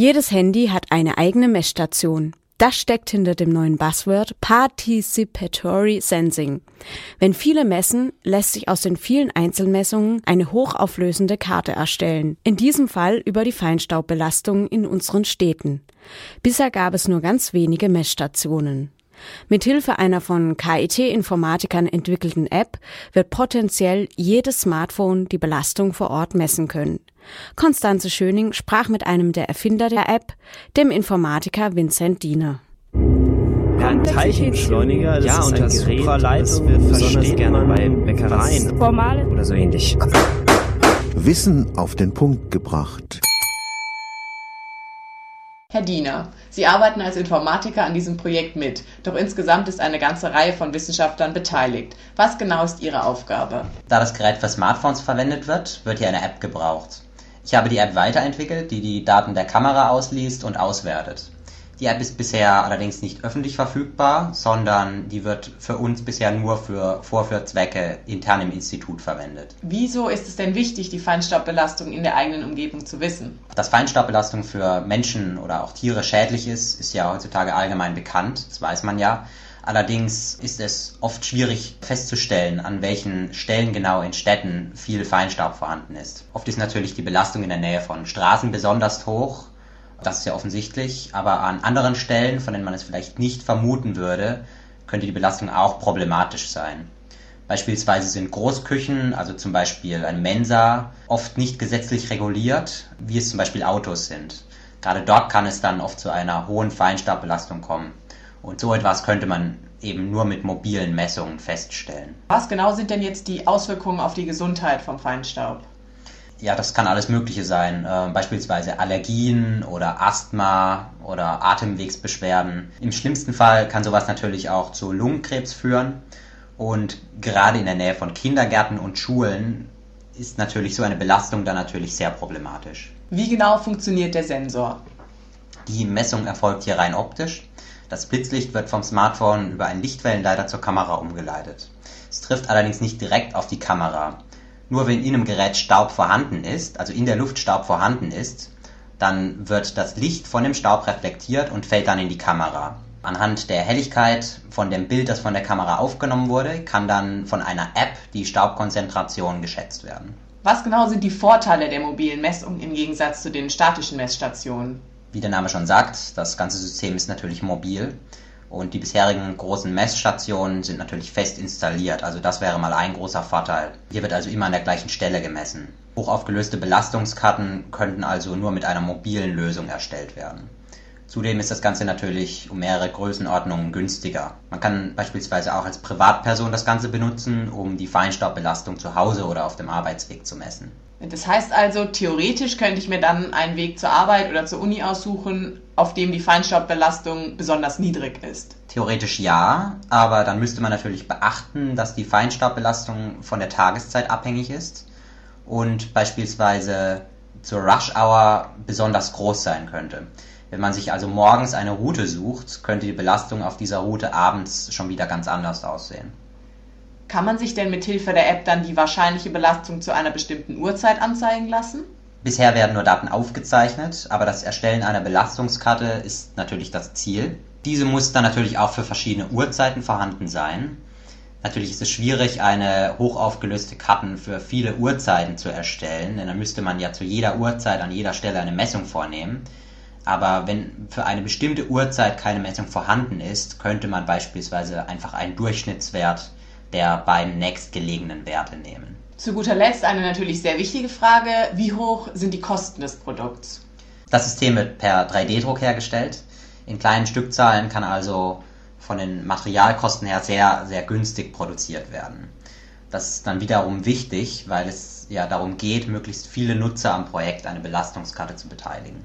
Jedes Handy hat eine eigene Messstation. Das steckt hinter dem neuen Buzzword Participatory Sensing. Wenn viele messen, lässt sich aus den vielen Einzelmessungen eine hochauflösende Karte erstellen. In diesem Fall über die Feinstaubbelastung in unseren Städten. Bisher gab es nur ganz wenige Messstationen. Mithilfe einer von KIT-Informatikern entwickelten App wird potenziell jedes Smartphone die Belastung vor Ort messen können. Konstanze Schöning sprach mit einem der Erfinder der App, dem Informatiker Vincent Diener. Ja, ein Teilchenbeschleuniger, das ja, ist und das Gerät, das wird besonders gerne bei Bäckereien oder so ähnlich. Wissen auf den Punkt gebracht. Herr Diener, Sie arbeiten als Informatiker an diesem Projekt mit, doch insgesamt ist eine ganze Reihe von Wissenschaftlern beteiligt. Was genau ist Ihre Aufgabe? Da das Gerät für Smartphones verwendet wird, wird hier eine App gebraucht. Ich habe die App weiterentwickelt, die die Daten der Kamera ausliest und auswertet. Die App ist bisher allerdings nicht öffentlich verfügbar, sondern die wird für uns bisher nur für Vorführzwecke intern im Institut verwendet. Wieso ist es denn wichtig, die Feinstaubbelastung in der eigenen Umgebung zu wissen? Dass Feinstaubbelastung für Menschen oder auch Tiere schädlich ist, ist ja heutzutage allgemein bekannt, das weiß man ja. Allerdings ist es oft schwierig festzustellen, an welchen Stellen genau in Städten viel Feinstaub vorhanden ist. Oft ist natürlich die Belastung in der Nähe von Straßen besonders hoch das ist ja offensichtlich, aber an anderen Stellen, von denen man es vielleicht nicht vermuten würde, könnte die Belastung auch problematisch sein. Beispielsweise sind Großküchen, also zum Beispiel eine Mensa, oft nicht gesetzlich reguliert, wie es zum Beispiel Autos sind. Gerade dort kann es dann oft zu einer hohen Feinstaubbelastung kommen. Und so etwas könnte man eben nur mit mobilen Messungen feststellen. Was genau sind denn jetzt die Auswirkungen auf die Gesundheit vom Feinstaub? Ja, das kann alles Mögliche sein. Äh, beispielsweise Allergien oder Asthma oder Atemwegsbeschwerden. Im schlimmsten Fall kann sowas natürlich auch zu Lungenkrebs führen. Und gerade in der Nähe von Kindergärten und Schulen ist natürlich so eine Belastung dann natürlich sehr problematisch. Wie genau funktioniert der Sensor? Die Messung erfolgt hier rein optisch. Das Blitzlicht wird vom Smartphone über einen Lichtwellenleiter zur Kamera umgeleitet. Es trifft allerdings nicht direkt auf die Kamera. Nur wenn in einem Gerät Staub vorhanden ist, also in der Luft Staub vorhanden ist, dann wird das Licht von dem Staub reflektiert und fällt dann in die Kamera. Anhand der Helligkeit von dem Bild, das von der Kamera aufgenommen wurde, kann dann von einer App die Staubkonzentration geschätzt werden. Was genau sind die Vorteile der mobilen Messung im Gegensatz zu den statischen Messstationen? Wie der Name schon sagt, das ganze System ist natürlich mobil. Und die bisherigen großen Messstationen sind natürlich fest installiert, also das wäre mal ein großer Vorteil. Hier wird also immer an der gleichen Stelle gemessen. Hochaufgelöste Belastungskarten könnten also nur mit einer mobilen Lösung erstellt werden. Zudem ist das Ganze natürlich um mehrere Größenordnungen günstiger. Man kann beispielsweise auch als Privatperson das Ganze benutzen, um die Feinstaubbelastung zu Hause oder auf dem Arbeitsweg zu messen. Das heißt also, theoretisch könnte ich mir dann einen Weg zur Arbeit oder zur Uni aussuchen, auf dem die Feinstaubbelastung besonders niedrig ist. Theoretisch ja, aber dann müsste man natürlich beachten, dass die Feinstaubbelastung von der Tageszeit abhängig ist und beispielsweise zur Rush Hour besonders groß sein könnte. Wenn man sich also morgens eine Route sucht, könnte die Belastung auf dieser Route abends schon wieder ganz anders aussehen. Kann man sich denn mit Hilfe der App dann die wahrscheinliche Belastung zu einer bestimmten Uhrzeit anzeigen lassen? Bisher werden nur Daten aufgezeichnet, aber das Erstellen einer Belastungskarte ist natürlich das Ziel. Diese muss dann natürlich auch für verschiedene Uhrzeiten vorhanden sein. Natürlich ist es schwierig, eine hochaufgelöste Karten für viele Uhrzeiten zu erstellen, denn dann müsste man ja zu jeder Uhrzeit an jeder Stelle eine Messung vornehmen. Aber wenn für eine bestimmte Uhrzeit keine Messung vorhanden ist, könnte man beispielsweise einfach einen Durchschnittswert der beiden nächstgelegenen Werte nehmen. Zu guter Letzt eine natürlich sehr wichtige Frage. Wie hoch sind die Kosten des Produkts? Das System wird per 3D-Druck hergestellt. In kleinen Stückzahlen kann also von den Materialkosten her sehr, sehr günstig produziert werden. Das ist dann wiederum wichtig, weil es ja darum geht, möglichst viele Nutzer am Projekt eine Belastungskarte zu beteiligen.